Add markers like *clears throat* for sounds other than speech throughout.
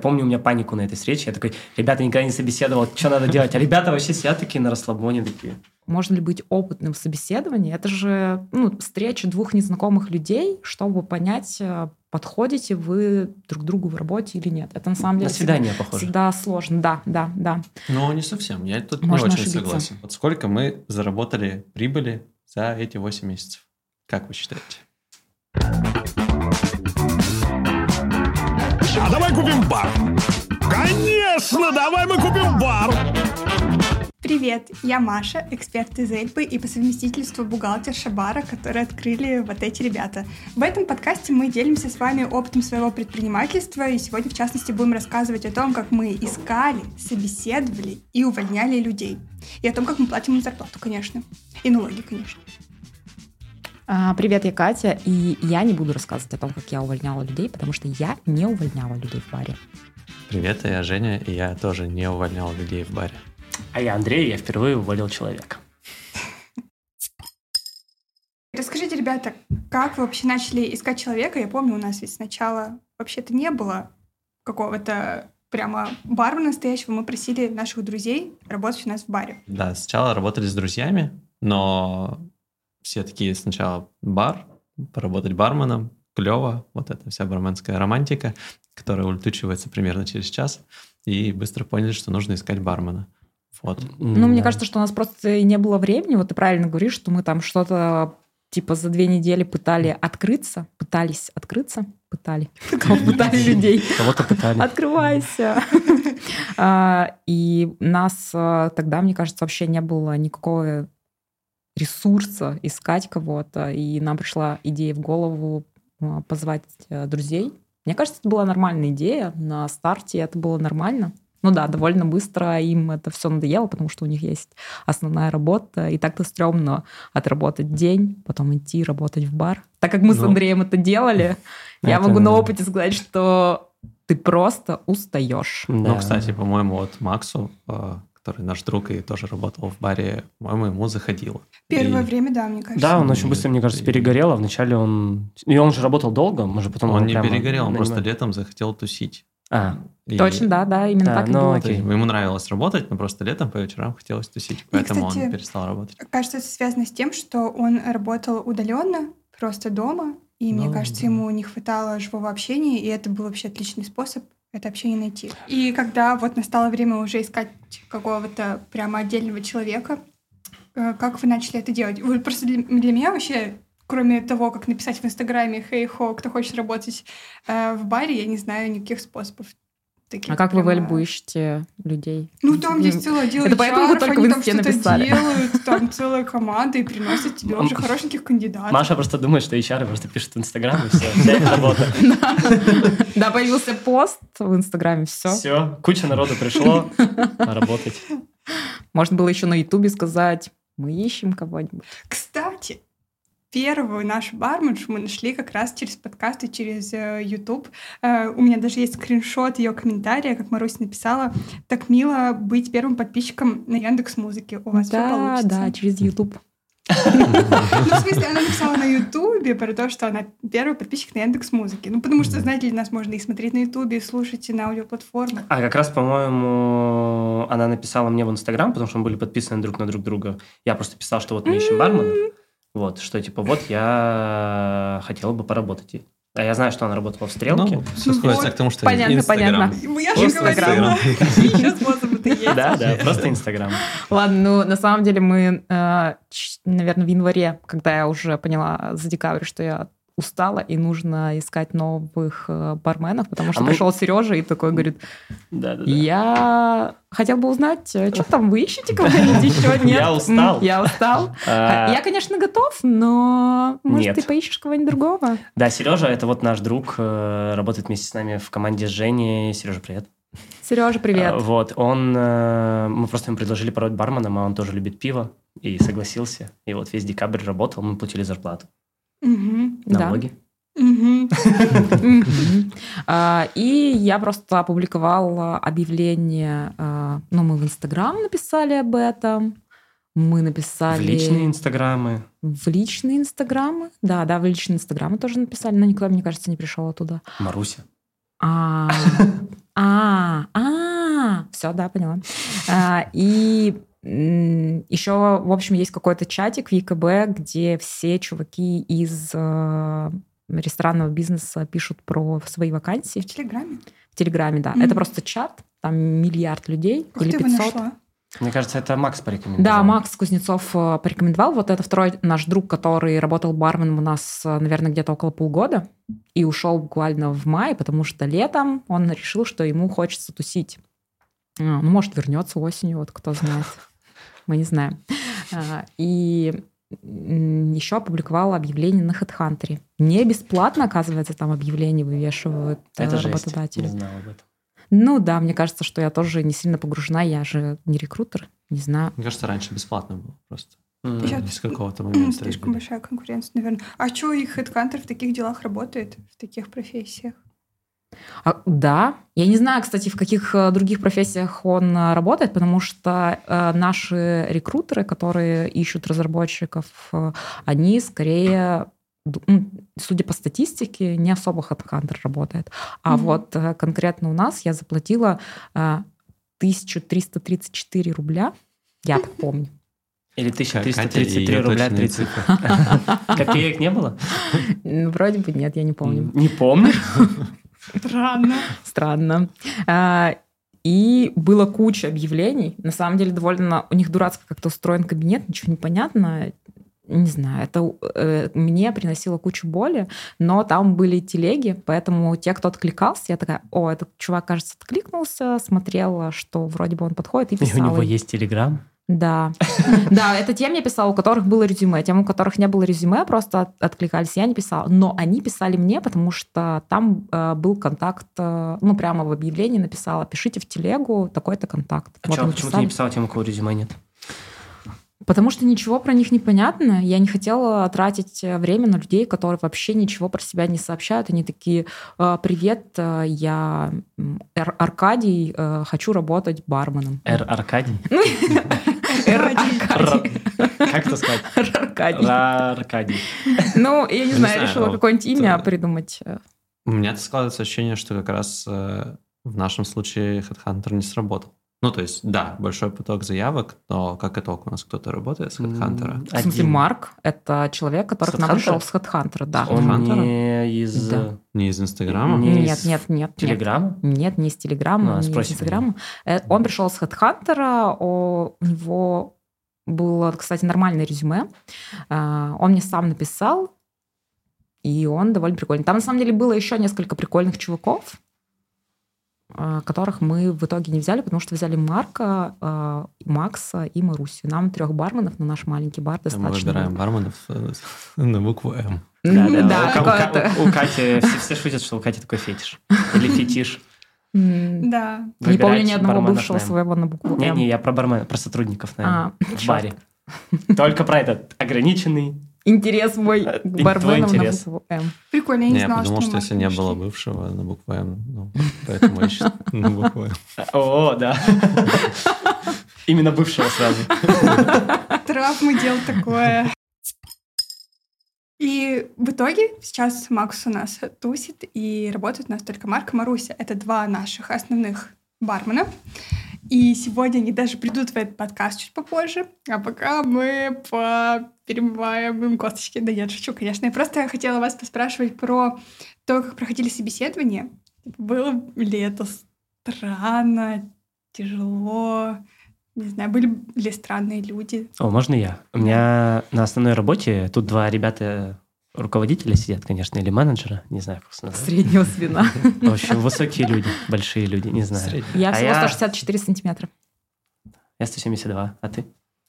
Я помню, у меня панику на этой встрече. Я такой, ребята, никогда не собеседовал, что надо делать? А ребята вообще сидят такие на расслабоне такие. Можно ли быть опытным в собеседовании? Это же ну, встреча двух незнакомых людей, чтобы понять, э, подходите вы друг другу в работе или нет. Это на самом деле на свидание всегда, похоже. Всегда сложно, да, да, да. Ну, не совсем. Я тут Можно не очень ошибиться. согласен. Вот сколько мы заработали прибыли за эти 8 месяцев? Как вы считаете? А давай купим бар. Конечно, давай мы купим бар. Привет, я Маша, эксперт из Эльпы и по совместительству бухгалтерша бара, который открыли вот эти ребята. В этом подкасте мы делимся с вами опытом своего предпринимательства и сегодня, в частности, будем рассказывать о том, как мы искали, собеседовали и увольняли людей. И о том, как мы платим им зарплату, конечно. И налоги, конечно. А, Привет, я Катя, и я не буду рассказывать о том, как я увольняла людей, потому что я не увольняла людей в баре. Привет, я Женя, и я тоже не увольнял людей в баре. А я Андрей, я впервые уволил человека. Расскажите, ребята, как вы вообще начали искать человека? Я помню, у нас ведь сначала вообще-то не было какого-то прямо бара настоящего. Мы просили наших друзей работать у нас в баре. Да, сначала работали с друзьями, но все такие сначала бар, поработать барменом, клево, вот эта вся барменская романтика, которая улетучивается примерно через час, и быстро поняли, что нужно искать бармена. Вот. Ну, мне Да. кажется, что у нас просто и не было времени. Вот ты правильно говоришь, что мы там что-то типа за две недели пытали открыться, пытались открыться, пытали, Кого пытали людей. Кого-то пытали. Открывайся. *laughs* А, И нас а, тогда, мне кажется, вообще не было никакого ресурса искать кого-то. И нам пришла идея в голову а, позвать а, друзей. Мне кажется, это была нормальная идея. На старте это было нормально. Ну да, довольно быстро им это все надоело, потому что у них есть основная работа, и так-то стрёмно отработать день, потом идти работать в бар. Так как мы с Ну, Андреем это делали, *laughs* я это- могу на опыте сказать, что ты просто устаешь. Ну, Да. кстати, по-моему, вот Максу, э, который наш друг и тоже работал в баре, по-моему, ему заходило. Первое И время, да, мне кажется. Да, он очень быстро, мне кажется, И- перегорел, а вначале он... И он же работал долго, мы же потом... Он не прямо перегорел, он просто летом захотел тусить. А, И- Точно, да, да, именно Да, так и ну, было. Окей. ему нравилось работать, но просто летом по вечерам хотелось тусить, поэтому кстати, он перестал работать. Кажется, это связано с тем, что он работал удаленно, просто дома, и мне Ну, кажется, да. ему не хватало живого общения, и это был вообще отличный способ это общение найти. И когда вот настало время уже искать какого-то прямо отдельного человека, э, как вы начали это делать? Вы просто для, для меня вообще, кроме того, как написать в Инстаграме «Хей, хо, кто хочет работать э, в баре», я не знаю никаких способов. Таких А как вы в прямо- Эльбу ищете людей? Ну, там есть целый отдел Это поэтому вы HR, только они в там инсте что-то написали. делают, *laughs* там целая команда, и приносят тебе уже хорошеньких кандидатов. Маша просто думает, что HR просто пишет в Инстаграм, и все, *laughs* вся эта работа. Да, появился пост в Инстаграме, все. Все, куча народу пришло *laughs* работать. Можно было еще на Ютубе сказать, мы ищем кого-нибудь. Кстати, первую нашу барменшу мы нашли как раз через подкасты, через э, YouTube. Э, у меня даже есть скриншот ее комментария, как Маруся написала. Так мило быть первым подписчиком на Яндекс Музыке. У вас все Да, получится. да, через Ютуб. Ну, в смысле, она написала на Ютубе про то, что она первый подписчик на Яндекс Музыке. Ну, потому что, знаете ли, нас можно и смотреть на Ютубе, и слушать и на аудиоплатформах. А как раз, по-моему, она написала мне в Инстаграм, потому что мы были подписаны друг на друг друга. Я просто писал, что вот мы ищем бармена. Вот, что типа вот я хотела бы поработать. А я знаю, что она работала в «Стрелке». Ну, все сводится Вот. к тому, что Понятно, Инстаграм. понятно. Я же Просто говорила, еще способы-то есть. Да, да, просто Инстаграм. Ладно, ну на самом деле мы, наверное, в январе, когда я уже поняла за декабрь, что я устала и нужно искать новых э, барменов, потому что А мы- пришел Сережа и такой говорит, Да, да, да. я хотел бы узнать, что там вы ищете *laughs* кого-нибудь еще? Нет? Я устал. Я устал. А, Я, конечно, готов, но может ты поищешь кого-нибудь другого? Да, Сережа, это вот наш друг, э, работает вместе с нами в команде с Женей. Сережа, привет. Сережа, привет. А, Вот, он, э, мы просто ему предложили поработать барменом, а он тоже любит пиво и согласился. И вот весь декабрь работал, мы платили зарплату, Да. налоги. *laughs* А, И я просто опубликовала объявление, а, ну, мы в Инстаграм написали об этом, мы написали... В личные инстаграмы. В личные Инстаграмы, да, да, в личные Инстаграмы тоже написали, но никто, мне кажется, не пришел оттуда. Маруся. А, *laughs* а, Все, да, поняла. А, и еще, в общем, есть какой-то чатик в ЕКБ, где все чуваки из э, ресторанного бизнеса пишут про свои вакансии. В Телеграме? В Телеграме, да. Мгм. Это просто чат, там миллиард людей Как или ты его 500. нашла? Мне кажется, это Макс порекомендовал. Да, Макс Кузнецов э, порекомендовал. Вот это второй наш друг, который работал барменом у нас, э, наверное, где-то около полгода и ушел буквально в мае, потому что летом он решил, что ему хочется тусить. А, Ну, может, вернется осенью, вот кто знает. Мы не знаем. А, И еще опубликовала объявление на HeadHunter. Не бесплатно, оказывается, там объявления вывешивают э, Это жесть. работодатели. Не знал об этом. Ну да, мне кажется, что я тоже не сильно погружена, я же не рекрутер, не знаю. Мне кажется, раньше бесплатно было просто. Сейчас С какого-то *clears throat* момента. Слишком большая конкуренция, наверное. А что их HeadHunter в таких делах работает, в таких профессиях? А, да, я не знаю, кстати, в каких э, других профессиях он э, работает, потому что э, наши рекрутеры, которые ищут разработчиков, э, они скорее, м, судя по статистике, не особо HeadHunter работает. А Мгм. вот э, конкретно у нас я заплатила э, 1334 рубля, я так помню. Или Катя и 1333 её рубля точные 30 копеек не было? Вроде бы нет, я не помню. Не помню. Странно. Странно. А, И было куча объявлений. На самом деле довольно у них дурацко как-то устроен кабинет, ничего не понятно. Не знаю, это э, мне приносило кучу боли, но там были телеги, поэтому те, кто откликался, я такая, о, этот чувак, кажется, откликнулся, смотрела, что вроде бы он подходит, и И у писала. него есть Телеграм. Да. *laughs* Да, это тем я писала, у которых было резюме. Тем, у которых не было резюме, просто от- откликались, я не писала. Но они писали мне, потому что там э, был контакт, э, ну, прямо в объявлении написала, пишите в телегу такой-то контакт. А Вот чё, почему ты не писал тем, у кого резюме нет? Потому что ничего про них не понятно. Я не хотела тратить э, время на людей, которые вообще ничего про себя не сообщают. Они такие, «Э, привет, э, я Аркадий, хочу работать барменом. Р. Аркадий? *laughs* *laughs* Р. Как это сказать? Аркадий. Аркадий. Ну, я не знаю, решила вот, какое-нибудь имя придумать. У меня складывается ощущение, что как раз э, в нашем случае HeadHunter не сработал. Ну, то есть, да, большой поток заявок, но как итог у нас кто-то работает с HeadHunter. В смысле. Марк — это человек, который к нам пришел с HeadHunter, да. Он- не из Да. э, Не из Инстаграма? Не Нет, из нет, нет, нет. Телеграма? Нет, не из Телеграма, Ну, не из Инстаграма. Э, Он пришел с HeadHunter, у него было, кстати, нормальное резюме. А, Он мне сам написал, и он довольно прикольный. Там, на самом деле, было еще несколько прикольных чуваков, которых мы в итоге не взяли, потому что взяли Марка, а, Макса и Марусю. Нам трех барменов на наш маленький бар Мы достаточно. выбираем было. барменов э, *laughs* на букву М. Да, да. Да, У Кати, все все шутят, что у Кати такой фетиш. Или фетиш. Да. Не помню ни одного бывшего своего на букву «М». не, я про бармена, про сотрудников, наверное, А, в баре. Только про этот ограниченный. Интерес мой Э, к барменам на букву «М». Прикольно, я не Не, я знала, подумал, что мы если не было бывшего на букву М, ну, поэтому ищет *laughs* на букву М. О, да. *laughs* Именно бывшего сразу. *laughs* Травмы дел такое. И в итоге сейчас Макс у нас тусит, и работает у нас только Марк и Маруся. Это два наших основных бармена. И сегодня они даже придут в этот подкаст чуть попозже. А пока мы перемываем им косточки. Да нет, шучу, конечно. Я просто хотела вас поспрашивать про то, как проходили собеседования. Было ли это странно, тяжело? Не знаю, были ли странные люди? О, можно я? У меня на основной работе тут два ребята руководителя сидят, конечно, или менеджера, не знаю, как назвать. Среднего звена. *laughs* В общем, высокие люди, большие люди, не знаю. Я А всего я- 164 сантиметра. Я 172, а ты?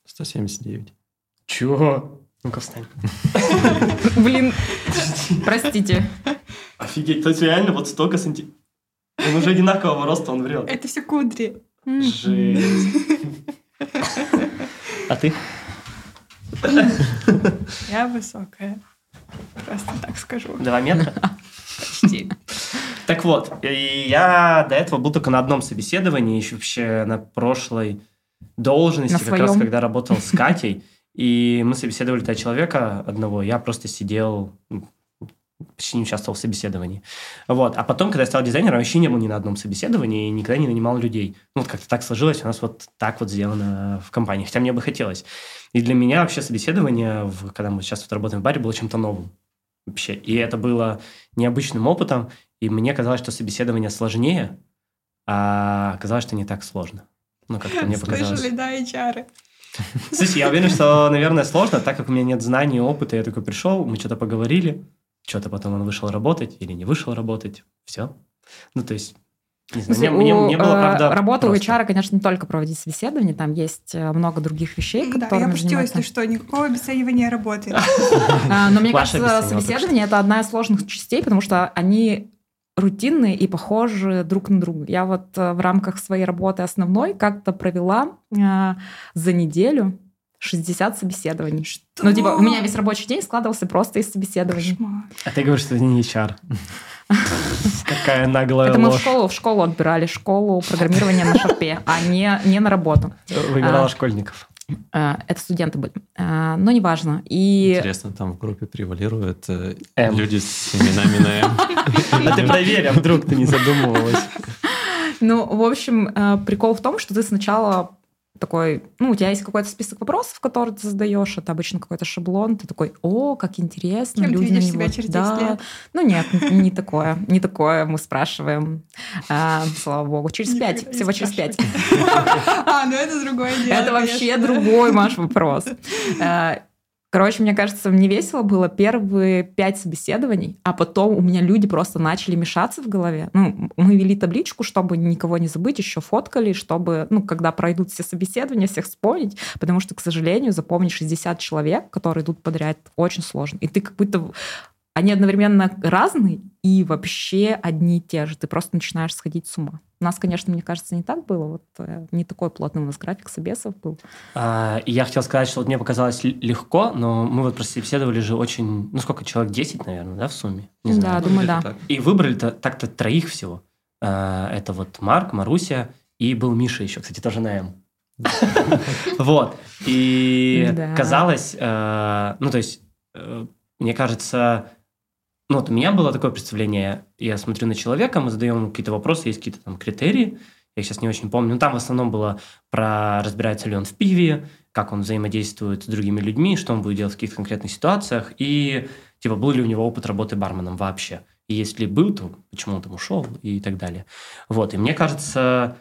179. Чего? Ну-ка встань. *laughs* Блин, простите. Офигеть, то есть реально вот столько сантиметров. Он уже одинакового роста, он врет. Это все кудри. Жесть. *laughs* А ты? Я высокая. Просто так скажу. Два метра? *laughs* Почти. Так вот, я до этого был только на одном собеседовании, еще вообще на прошлой должности, На как раз когда работал с Катей. И мы собеседовали того человека одного, я просто сидел, ну, почти не участвовал в собеседовании. Вот. А потом, когда я стал дизайнером, вообще не был ни на одном собеседовании и никогда не нанимал людей. Ну, вот как-то так сложилось, у нас вот так вот сделано в компании, хотя мне бы хотелось. И для меня вообще собеседование, в, когда мы сейчас вот работаем в баре, было чем-то новым вообще. И это было необычным опытом, и мне казалось, что собеседование сложнее, а оказалось, что не так сложно. Ну, как-то мне показалось. Слышали, да, HR. Слушай, я уверен, что, наверное, сложно, так как у меня нет знаний, опыта. Я такой пришел, мы что-то поговорили, что-то потом он вышел работать или не вышел работать. Все. Ну, то есть, не знаю, Слушай, мне, мне- у, мне было, э, правда, Работа у просто. HR, конечно, не только проводить собеседование, там есть э, много других вещей, Да, я которыми пошутила, заниматься. если что, никакого обесценивания работы. А, Но мне кажется, собеседование это одна из сложных частей, потому что они рутинные и похожи друг на друга. Я вот э, в рамках своей работы основной как-то провела за неделю 60 собеседований. Ну, типа, у меня весь рабочий день складывался просто из собеседований. Кошмар. А ты говоришь, что это не HR. *laughs* Какая наглая Это мы в школу, в школу отбирали, школу программирования на шарпе, а не, не на работу. Выбирала А. школьников. Э, Это студенты были. Э, Но неважно. И Интересно, там в группе превалируют э, М. люди с именами на М. *laughs* А ты проверь, а вдруг ты не задумывалась. Ну, в общем, э, прикол в том, что ты сначала такой, ну, у тебя есть какой-то список вопросов, которые ты задаешь, это обычно какой-то шаблон, ты такой, о, как интересно, Кем ты люди на видишь него... себя через 10 да. лет? Ну, нет, не такое, не такое мы спрашиваем, А, слава богу, через пять, всего через пять. *laughs* А, ну это другое дело. Это вообще другой, Маш, вопрос. Короче, мне кажется, мне весело было первые пять собеседований, а потом у меня люди просто начали мешаться в голове. Ну, мы вели табличку, чтобы никого не забыть, еще фоткали, чтобы, ну, когда пройдут все собеседования, всех вспомнить, потому что, к сожалению, запомнить 60 человек, которые идут подряд, очень сложно. И ты как будто... Они одновременно разные и вообще одни и те же. Ты просто начинаешь сходить с ума. У нас, конечно, мне кажется, не так было. Вот э, не такой плотный у нас график собесов был. А, и я хотел сказать, что вот мне показалось легко, но мы вот просто беседовали же очень, ну сколько, человек 10, наверное, да, в сумме? Не Да, знаю. думаю, да. так. И выбрали-то так-то троих всего. А, Это вот Марк, Маруся и был Миша еще, кстати, тоже на М. *laughs* Вот. И казалось, э, ну то есть, э, мне кажется, ну вот у меня было такое представление, я смотрю на человека, мы задаем какие-то вопросы, есть какие-то там критерии, я сейчас не очень помню, но там в основном было про разбирается ли он в пиве, как он взаимодействует с другими людьми, что он будет делать в каких-то конкретных ситуациях, и типа был ли у него опыт работы барменом вообще. И если был, то почему он там ушел и так далее. Вот, и мне кажется,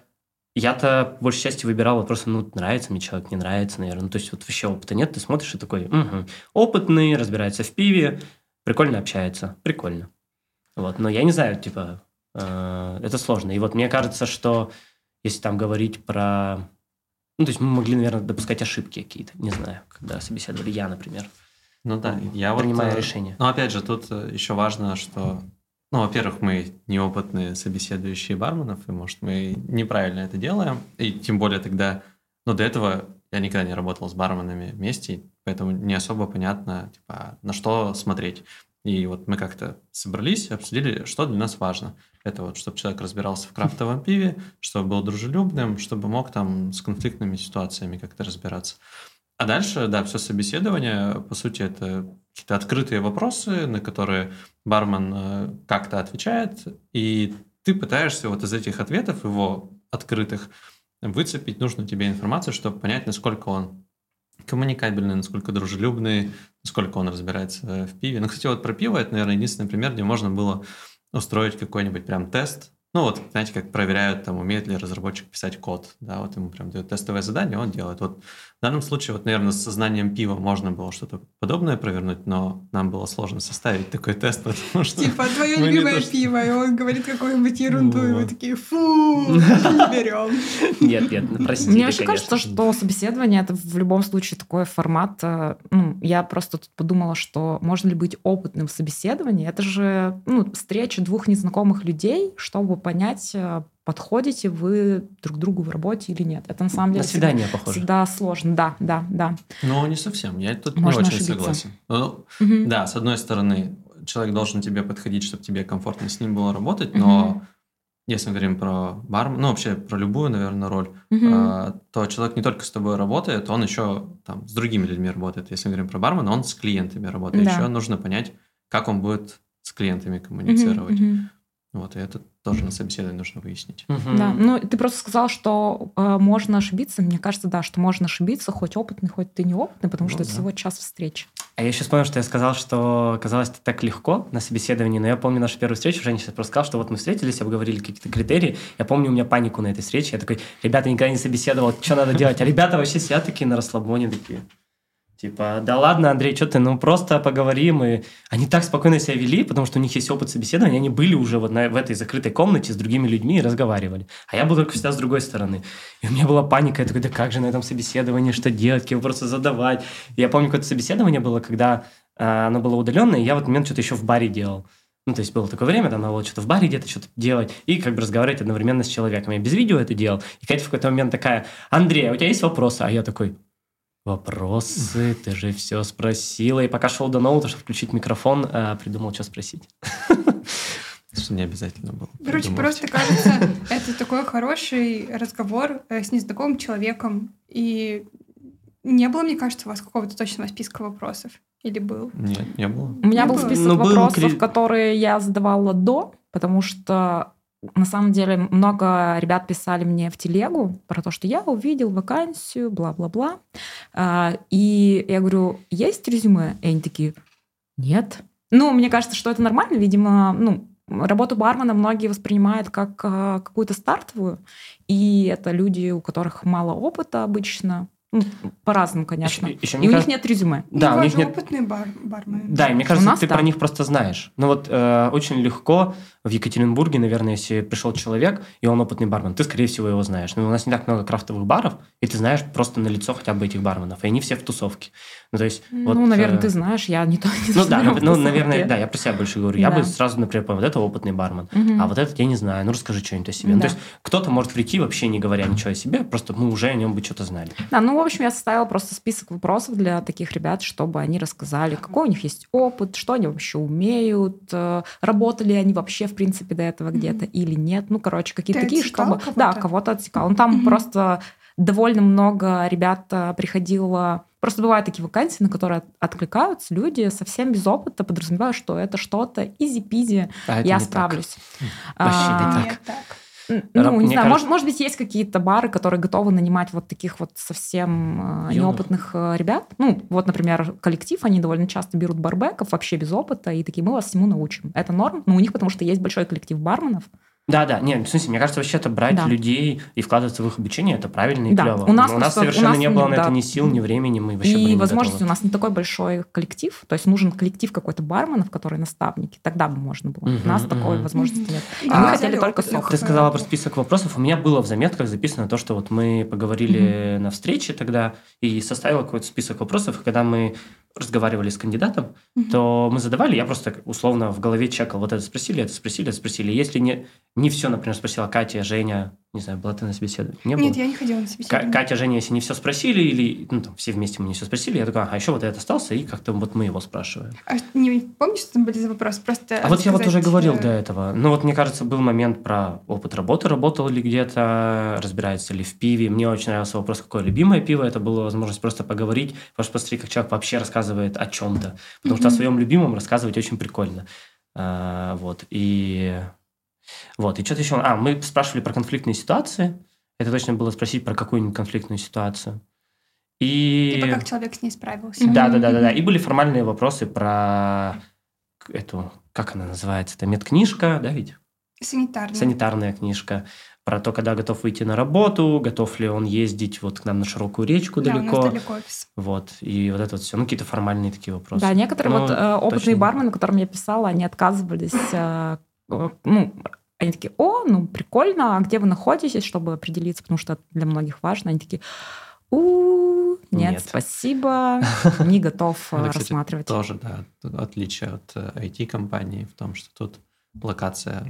я-то по большей части выбирал вот просто, ну, нравится мне человек, не нравится, наверное. Ну, то есть вот вообще опыта нет, ты смотришь и такой, «Мгм, опытный, разбирается в пиве, прикольно общается, прикольно. Вот, но я не знаю, типа, э, это сложно. И вот мне кажется, что если там говорить про... Ну, то есть мы могли, наверное, допускать ошибки какие-то, не знаю, когда собеседовали я, например, Ну да, я вот... принимая э, решение. Ну, опять же, тут э, еще важно, что, ну, во-первых, мы неопытные собеседующие барменов, и, может, мы неправильно это делаем, и тем более тогда, ну, до этого я никогда не работал с барменами вместе, поэтому не особо понятно, типа, на что смотреть. И вот мы как-то собрались, обсудили, что для нас важно. Это вот, чтобы человек разбирался в крафтовом *laughs* пиве, чтобы был дружелюбным, чтобы мог там с конфликтными ситуациями как-то разбираться. А дальше, да, все собеседование, по сути, это какие-то открытые вопросы, на которые бармен э, как-то отвечает, и ты пытаешься вот из этих ответов, его открытых, выцепить нужную тебе информацию, чтобы понять, насколько он коммуникабельный, насколько дружелюбный, насколько он разбирается в пиве. Ну, кстати, вот про пиво это, наверное, единственный пример, где можно было устроить какой-нибудь прям тест. Ну, вот, знаете, как проверяют, там, умеет ли разработчик писать код, да, вот ему прям дают тестовое задание, он делает. Вот в данном случае, вот, наверное, с сознанием пива можно было что-то подобное провернуть, но нам было сложно составить такой тест, *laughs* потому что... Типа, твое любимое то, что- пиво, и он говорит какую-нибудь ерунду, и вы Вот. такие, фу, не берем. *laughs* Нет, нет, ну, простите, Мне вообще кажется, что собеседование это в любом случае такой формат. э, Ну, я просто тут подумала, что можно ли быть опытным в собеседовании. Это же ну, встреча двух незнакомых людей, чтобы понять, э, подходите вы друг другу в работе или нет. Это на самом деле На свидание похоже. всегда сложно. Да, да, да. Ну, не совсем, я тут Можно не очень ошибиться. согласен. Ну, Мгм. Да, с одной стороны, человек должен тебе подходить, чтобы тебе комфортно с ним было работать, но Мгм. если мы говорим про бар, ну вообще про любую, наверное, роль, Мгм. а, то человек не только с тобой работает, он еще там с другими людьми работает. Если мы говорим про бармена, он с клиентами работает. Да. Еще нужно понять, как он будет с клиентами коммуницировать. Мгм, мгм. Вот, и это тоже на собеседовании нужно выяснить. Мгм. Да, ну ты просто сказал, что э, можно ошибиться. Мне кажется, да, что можно ошибиться, хоть опытный, хоть ты неопытный, потому Ну что это да. всего час встреч. А я сейчас понял, что я сказал, что казалось это так легко на собеседовании, но я помню нашу первую встречу, Женя сейчас просто сказал, что вот мы встретились, обговорили какие-то критерии. Я помню, у меня панику на этой встрече. Я такой, ребята, никогда не собеседовал, что надо делать? А ребята вообще сидят такие на расслабоне, такие. Типа, да ладно, Андрей, что ты, ну просто поговорим. И они так спокойно себя вели, потому что у них есть опыт собеседования, они были уже вот на, в этой закрытой комнате с другими людьми и разговаривали. А я был только всегда с другой стороны. И у меня была паника, я такой, да как же на этом собеседовании, что делать, какие вопросы задавать. И я помню, какое-то собеседование было, когда а, оно было удаленное, и я в этот момент что-то еще в баре делал. Ну, то есть было такое время, там надо было что-то в баре где-то что-то делать и как бы разговаривать одновременно с человеком. Я без видео это делал. И Катя в какой-то момент такая, Андрей, а у тебя есть вопросы? А я такой, вопросы, ты же все спросила. И пока шел до ноута, чтобы включить микрофон, а, придумал, что спросить. Что не обязательно было. Короче, просто кажется, это такой хороший разговор э, с незнакомым человеком. И не было, мне кажется, у вас какого-то точного списка вопросов? Или был? Нет, не было. У меня Не был список Ну, был вопросов, кри- которые я задавала до, потому что на самом деле много ребят писали мне в телегу про то, что я увидел вакансию, бла-бла-бла. А, И я говорю, есть резюме? И они такие, нет. Ну, мне кажется, что это нормально. Видимо, ну, работу бармена многие воспринимают как а, какую-то стартовую. И это люди, у которых мало опыта обычно. Ну, по-разному, конечно. Еще- еще и у них кажется- нет резюме. Да, Ну, у них же нет опытный бар бармен. Да, и мне кажется, нас ты да. про них просто знаешь. Ну вот э, очень легко в Екатеринбурге, наверное, если пришел человек, и он опытный бармен, ты, скорее всего, его знаешь. Но у нас не так много крафтовых баров, и ты знаешь просто на лицо хотя бы этих барменов. И они все в тусовке. Ну, то есть, вот, ну, наверное, э, ты знаешь, я не то не Ну да, ну, наверное, да, я про себя больше говорю. Я Да. бы сразу, например, понял, вот это опытный бармен, Мгм. а вот этот я не знаю. Ну, расскажи что-нибудь о себе. Ну, Да. то есть, кто-то может прийти, вообще не говоря ничего о себе, просто мы уже о нем бы что-то знали. Да, ну, в общем, я составила просто список вопросов для таких ребят, чтобы они рассказали, какой у них есть опыт, что они вообще умеют, э, работали они вообще, в принципе, до этого где-то или нет. Ну, короче, какие-то Ты такие, чтобы... кого-то? Да, кого-то отсекал. Ну, там Мгм. просто довольно много ребят э, приходило... Просто бывают такие вакансии, на которые от- откликаются люди совсем без опыта, подразумевая, что это что-то изи-пизи, А я не так. справлюсь. Вообще не А, так. Ну, не мне знаю, кажется- может, может быть, есть какие-то бары, которые готовы нанимать вот таких вот совсем э, Юных. неопытных э, ребят. Ну, вот, например, коллектив, они довольно часто берут барбеков вообще без опыта, и такие, мы вас всему научим. Это норм, но у них потому что есть большой коллектив барменов. Да, да, нет, в смысле, мне кажется, вообще это брать Да. людей и вкладываться в их обучение, это правильно и Да, клево. у нас Но у нас просто- у совершенно нас не было на это да. ни сил, ни времени, мы вообще были и не возможности у нас не такой большой коллектив, то есть нужен коллектив какой-то барменов, которые наставники. Тогда бы можно было. Мгм, у нас такой мгм. возможности нет. И Да, мы хотели только опытных. софт. Ты сказала про список вопросов. У меня было в заметках записано то, что вот мы поговорили на встрече тогда и составила какой-то список вопросов. И когда мы разговаривали с кандидатом, Мгм. то мы задавали, я просто условно в голове чекал, вот это спросили, это спросили, это спросили. Если не, не все, например, спросила Катя, Женя, не знаю, была ты на собеседовании? Не Нет, было? я не ходила на собеседование. Катя, Женя, если не все спросили, или ну, там, все вместе мы не все спросили, я такой, ага, еще вот этот остался, и как-то вот мы его спрашиваем. А не помнишь, что там были за вопросы? Просто А вот я вот уже говорил э, до этого. Ну вот мне кажется, был момент про опыт работы, работал ли где-то, разбирается ли в пиве. Мне очень нравился вопрос, какое любимое пиво. Это была возможность просто поговорить, потому что посмотри, как человек вообще рассказывает о чем-то. Потому что о своем любимом рассказывать очень прикольно. А, вот, и... Вот, и что-то еще... А, мы спрашивали про конфликтные ситуации. Это точно было спросить про какую-нибудь конфликтную ситуацию. И... Типа как человек с ней справился. Да, да, да, да, да. И были формальные вопросы про эту, как она называется, это медкнижка, да, ведь? Санитарный. Санитарная книжка. Про то, когда готов выйти на работу, готов ли он ездить вот к нам на широкую речку Да, у далеко. нас далеко офис. Вот. И вот это вот все. Ну, какие-то формальные такие вопросы. Да, некоторые Ну, вот э, опытные точно. бармены, которым я писала, они отказывались, э, ну, они такие, о, ну, прикольно, а где вы находитесь, чтобы определиться, потому что для многих важно. Они такие, у нет, Нет. спасибо, *laughs* не готов э, кстати, рассматривать. тоже, да, отличие от э, IT-компании в том, что тут локация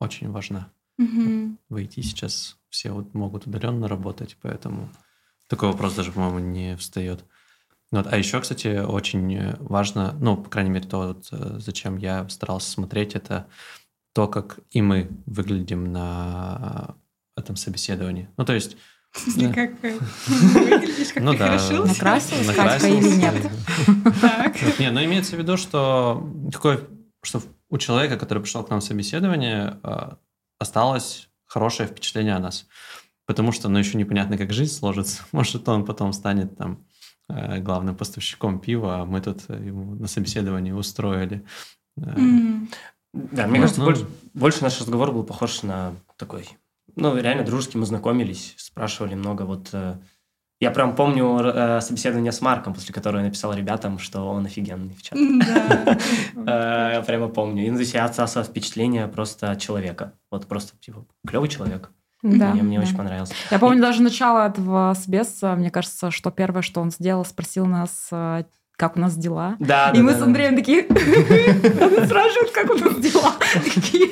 очень важна. Мгм. В IT сейчас все вот могут удаленно работать, поэтому такой вопрос даже, по-моему, не встает. Вот. А еще, кстати, очень э, важно, ну, по крайней мере, то, вот, э, зачем я старался смотреть, это то, как и мы выглядим на этом собеседовании. Ну, то есть... Смысле, Да. как э, выглядишь, как ну ты да, хорошился? Накрасилась Катька или нет? Так. Не, ну имеется в виду, что такое, что у человека, который пришел к нам в собеседование, э, осталось хорошее впечатление о нас. Потому что, ну, еще непонятно, как жизнь сложится. *laughs* Может, он потом станет там э, главным поставщиком пива, а мы тут ему на собеседовании устроили. э, М. Да, мне Ну, кажется, ну. больше, больше наш разговор был похож на такой, ну, реально дружеский, мы знакомились, спрашивали много, вот... э, я прям помню э, собеседование с Марком, после которого я написал ребятам, что он офигенный в чат. Да. *laughs* Э, Я прямо помню. И ну, я отсасывал впечатление просто от человека. Вот просто, типа, клевый человек. Да, мне мне да. очень понравился. Я помню даже начало этого собеса, мне кажется, что первое, что он сделал, спросил нас, э, как у нас дела. Да, И да, мы да, с да. Андреем такие, он спрашивает, как у нас дела. Такие.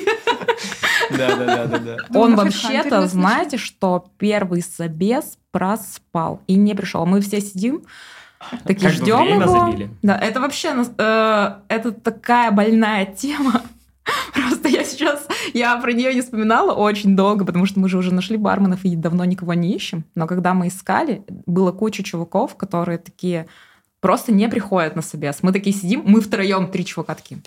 Да, да, да, да, да. Он вообще-то, знаете, что первый собес проспал и не пришел. Мы все сидим, такие ждем его. забили. Да, это вообще э, это такая больная тема. *laughs* Просто я сейчас, я про нее не вспоминала очень долго, потому что мы же уже нашли барменов и давно никого не ищем. Но когда мы искали, было куча чуваков, которые такие просто не приходят на собес. Мы такие сидим, мы втроем, три чувака такие.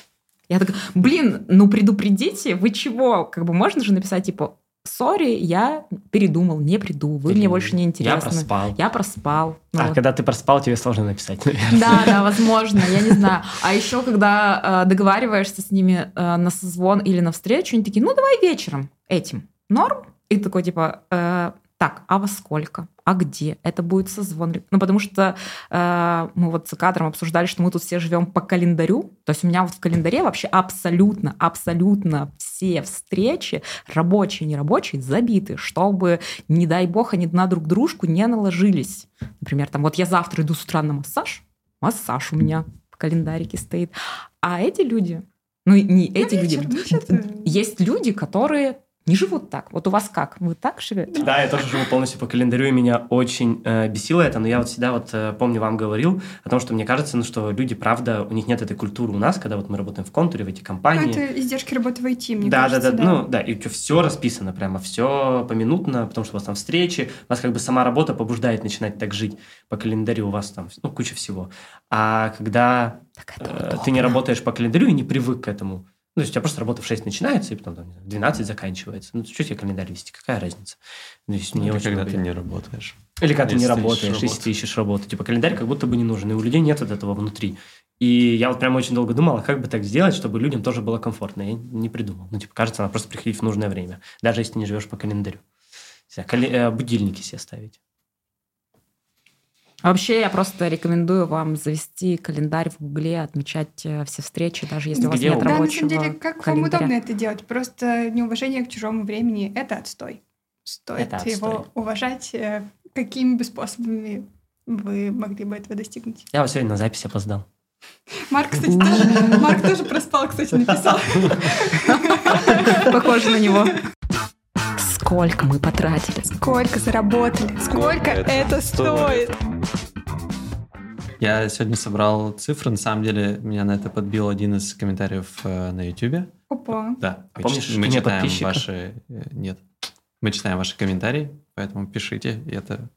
Я такая, блин, ну предупредите, вы чего? Как бы можно же написать, типа, сори, я передумал, не приду, вы мне Или больше не Я интересны. проспал. Я проспал. Ну А, вот. когда ты проспал, тебе сложно написать, *laughs* наверное. Да, да, возможно, я не знаю. А еще, когда э, договариваешься с ними э, на созвон или на встречу, они такие, ну давай вечером этим. Норм? И такой типа, э, так, а во сколько? А где? Это будет созвон. Ну, потому что э, мы вот с кадром обсуждали, что мы тут все живем по календарю. То есть у меня вот в календаре вообще абсолютно, абсолютно все встречи, рабочие, нерабочие, забиты, чтобы, не дай бог, они на друг дружку не наложились. Например, там вот я завтра иду с утра на массаж, массаж у меня в календарике стоит. А эти люди, ну не эти люди, вечер, ну, что-то. есть люди, которые не живут так. Вот у вас как? Вы так живете? Да, я тоже живу полностью по календарю, и меня очень э, бесило это, но я вот всегда вот э, помню, вам говорил о том, что мне кажется, ну, что люди, правда, у них нет этой культуры у нас, когда вот мы работаем в контуре, в эти Ну, компании. это издержки работы в IT, мне да, кажется. да, да, ну да, и все расписано прямо, все поминутно, потому что у вас там встречи, у вас как бы сама работа побуждает начинать так жить по календарю, у вас там ну, куча всего. А когда э, ты не работаешь по календарю и не привык к этому, ну, то есть у тебя просто работа в 6 начинается, и потом там, не знаю, в 12 заканчивается. Ну, что тебе календарь вести? Какая разница? То есть мне Это очень когда ты не работаешь. Или когда ты не работаешь, если ты ищешь работу. Типа календарь как будто бы не нужен, и у людей нет от этого внутри. И я вот прям очень долго думал, а как бы так сделать, чтобы людям тоже было комфортно. Я не придумал. Ну, типа, кажется, надо просто приходить в нужное время, даже если не живешь по календарю. Кале- э, будильники себе ставить. А Вообще, я просто рекомендую вам завести календарь в Гугле, отмечать э, все встречи, даже если у вас Где нет угодно. Да, на рабочего самом деле, как вам календаря. удобно это делать? Просто неуважение к чужому времени – это отстой. Стоит Это отстой. его уважать, э, какими бы способами вы могли бы этого достигнуть. Я вот сегодня на запись опоздал. Марк, кстати, тоже, Марк тоже проспал, кстати, написал. *laughs* Похоже на него. Сколько мы потратили? Сколько заработали? Сколько это это стоит? Я сегодня собрал цифры. На самом деле, меня на это подбил один из комментариев э, на YouTube. Опа. Да. А Мы помнишь, мы читаем подписчика? ваши... э, Нет. Мы читаем ваши комментарии, поэтому пишите, и это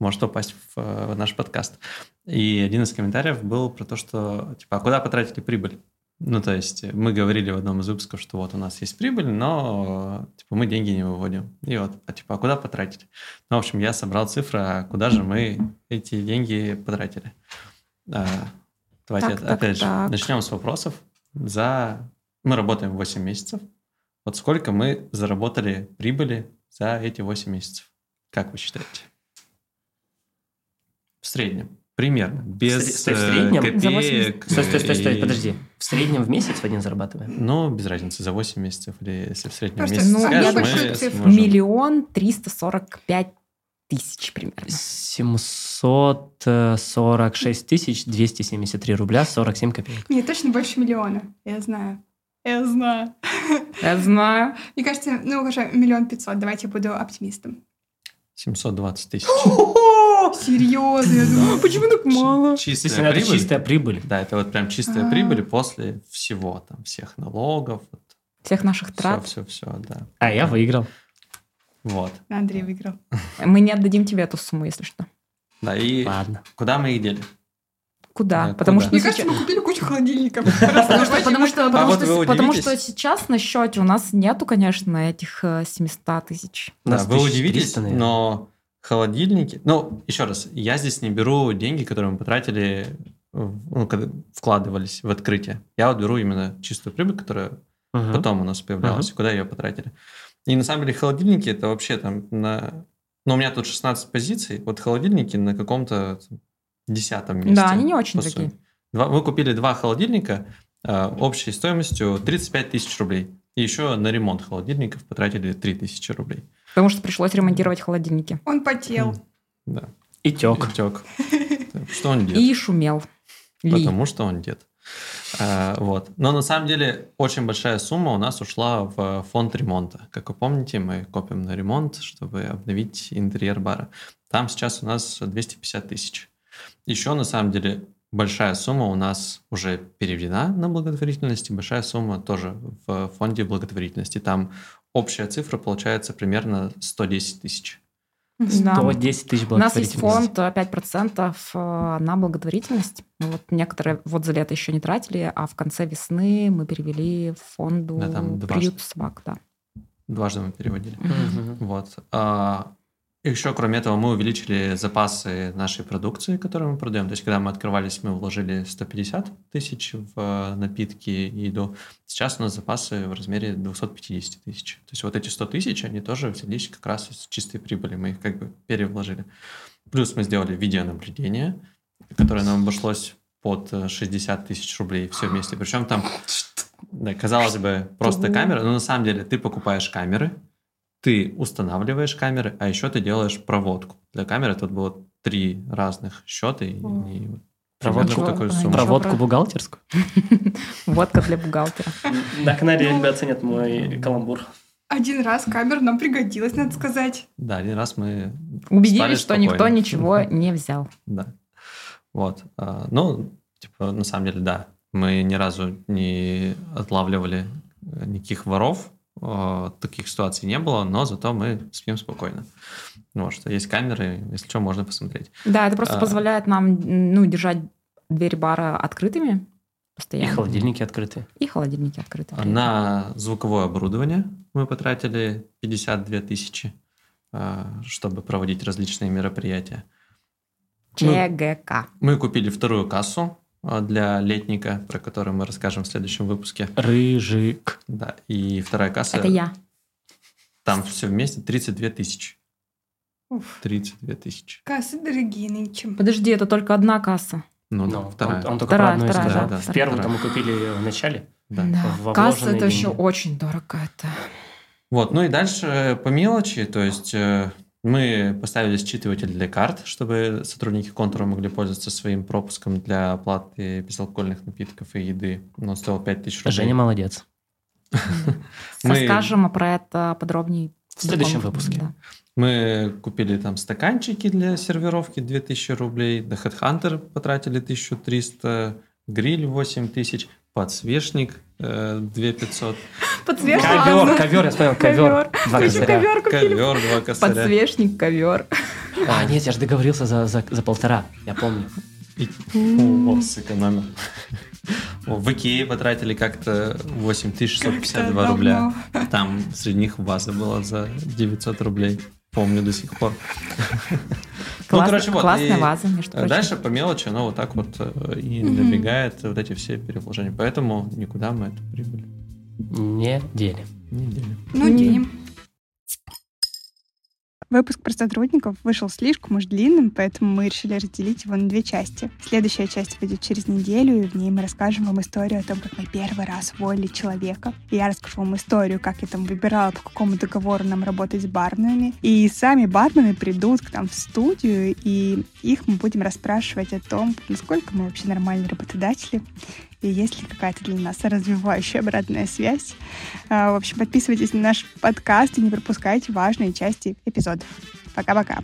может попасть в э, наш подкаст. И один из комментариев был про то, что, типа, а куда потратили прибыль? Ну, то есть мы говорили в одном из выпусков, что вот у нас есть прибыль, но типа мы деньги не выводим. И вот, а типа, а куда потратить? Ну, в общем, я собрал цифры, а куда же мы эти деньги потратили? А, давайте Так, от- так, опять же так. начнем с вопросов. За мы работаем 8 месяцев. Вот сколько мы заработали прибыли за эти 8 месяцев? Как вы считаете? В среднем. Примерно. Без в э, среднем? За 8 копеек. Стой, стой, стой, стой, и- подожди. В среднем в месяц в один зарабатываем? Ну, без разницы, за 8 месяцев или если в среднем Просто месяц ну, скажешь, я цифру. сможем. Миллион триста сорок пять тысяч примерно. 746 тысяч 273 рубля 47 копеек. Не, точно больше миллиона. Я знаю. Я знаю. Я знаю. Мне кажется, ну, уже миллион пятьсот. Давайте я буду оптимистом. 720 тысяч. *gasps* *laughs* Серьезно, я думаю. Почему так мало? Чистая прибыль. чистая прибыль. Да, это вот прям чистая А. прибыль после всего, там, всех налогов, Всех наших все, трат. все, все, да. А я выиграл. Вот. Андрей выиграл. Мы не отдадим тебе эту сумму, если что. Да, и Ладно. куда мы их дели? Куда? Да, потому куда? что Мне сейчас- кажется, мы купили кучу холодильников. Потому что, потому сейчас на счете у нас нету, конечно, этих э, 700 тысяч. У нас Да, вы 1300, удивитесь, но холодильники... Ну, еще раз, я здесь не беру деньги, которые мы потратили, ну, когда вкладывались в открытие. Я вот беру именно чистую прибыль, которая Мгм. потом у нас появлялась, и куда ее потратили. И на самом деле холодильники это вообще там на... Ну, у меня тут 16 позиций, вот холодильники на каком-то десятом месте. Да, они не очень сумме. Два- мы купили два холодильника э, общей стоимостью 35 тысяч рублей. И еще на ремонт холодильников потратили 3 тысячи рублей. Потому что пришлось ремонтировать холодильники. Он потел. Да. И тек. Тек. *laughs* Что он дед? И шумел. Ли. Потому что он дед. А, вот. Но на самом деле очень большая сумма у нас ушла в фонд ремонта. Как вы помните, мы копим на ремонт, чтобы обновить интерьер бара. Там сейчас у нас 250 тысяч. Еще на самом деле большая сумма у нас уже переведена на благотворительность, и большая сумма тоже в фонде благотворительности. Там общая цифра получается примерно 110 тысяч. Да. 110 тысяч У нас есть благотворительности. фонд э, 5% э, на благотворительность. Вот некоторые вот за лето еще не тратили, а в конце весны мы перевели в фонду Да, там дважды. приют собак. Да. Дважды мы переводили. Мгм. Вот. А, еще, кроме этого, мы увеличили запасы нашей продукции, которую мы продаем. То есть, когда мы открывались, мы вложили 150 тысяч в э, напитки и еду. Сейчас у нас запасы в размере 250 тысяч. То есть, вот эти 100 тысяч, они тоже взялись как раз из чистой прибыли. Мы их как бы перевложили. Плюс мы сделали видеонаблюдение, которое нам обошлось под э, 60 тысяч рублей все вместе. Причем там, да, казалось бы, просто камера, но на самом деле ты покупаешь камеры, ты устанавливаешь камеры, а еще ты делаешь проводку. Для камеры тут было три разных счета. И, Проводку какую? такую А, сумму. Проводку про- бухгалтерскую. *laughs* Водка для бухгалтера. На канале Ну. ребят ценят мой каламбур. Один раз камера нам пригодилась, надо сказать. Да, один раз мы Убедились, что никто ничего не взял. *laughs* Да. Вот. А, Ну, типа, на самом деле, да. Мы ни разу не отлавливали никаких воров. А, Таких ситуаций не было, но зато мы спим спокойно. Ну, что есть камеры, если что, можно посмотреть. Да, это просто А. позволяет нам ну, держать двери бара открытыми И постоянно. холодильники открыты. И холодильники открыты. этом. На звуковое оборудование мы потратили 52 тысячи, а, чтобы проводить различные мероприятия. ЧГК. Мы купили вторую кассу а, для летника, про которую мы расскажем в следующем выпуске. Рыжик. Да, и вторая касса, Это я. там все вместе 32 тысячи. Уф. 32 тысячи. Кассы дорогие нынче. Подожди, это только одна касса. Ну, Ну, да, он, вторая. он только Вторая, про одну вторая, сказал. да, В да, вторая. там мы купили в начале. Да. во Касса это еще очень дорого. Это. Вот, ну и дальше по мелочи, то есть э, мы поставили считыватель для карт, чтобы сотрудники контура могли пользоваться своим пропуском для оплаты безалкогольных напитков и еды. Он стоил 5000 рублей. Женя молодец. Мы- Расскажем про это подробнее В следующем выпуске. Мы купили там стаканчики для сервировки 2000 рублей, на Headhunter потратили 1300, гриль 8000, подсвечник э, 2500, Подсвечник. Ковер, ковер, я вспомнил, ковер. Два косаря. ковер ковер два косаря. Подсвечник, ковер. А, нет, я же договорился за, за, за полтора, я помню. И- О, сэкономил. В Икее потратили как-то 8652 Как-то рубля. давно. Там среди них ваза была за 900 рублей. Помню до сих пор. Ну, Класс- короче, вот, Классная и ваза, между прочим. Дальше по мелочи оно вот так вот э, и набегает вот эти все перевложения. Поэтому никуда мы эту прибыль Не делим. не делим. Ну, М. денем. Выпуск про сотрудников вышел слишком уж длинным, поэтому мы решили разделить его на две части. Следующая часть выйдет через неделю, и в ней мы расскажем вам историю о том, как мы первый раз уволили человека. И я расскажу вам историю, как я там выбирала, по какому договору нам работать с барменами. И сами бармены придут к нам в студию, и их мы будем расспрашивать о том, насколько мы вообще нормальные работодатели, и есть ли какая-то для нас развивающая обратная связь. А, В общем, подписывайтесь на наш подкаст и не пропускайте важные части эпизодов. Пока-пока.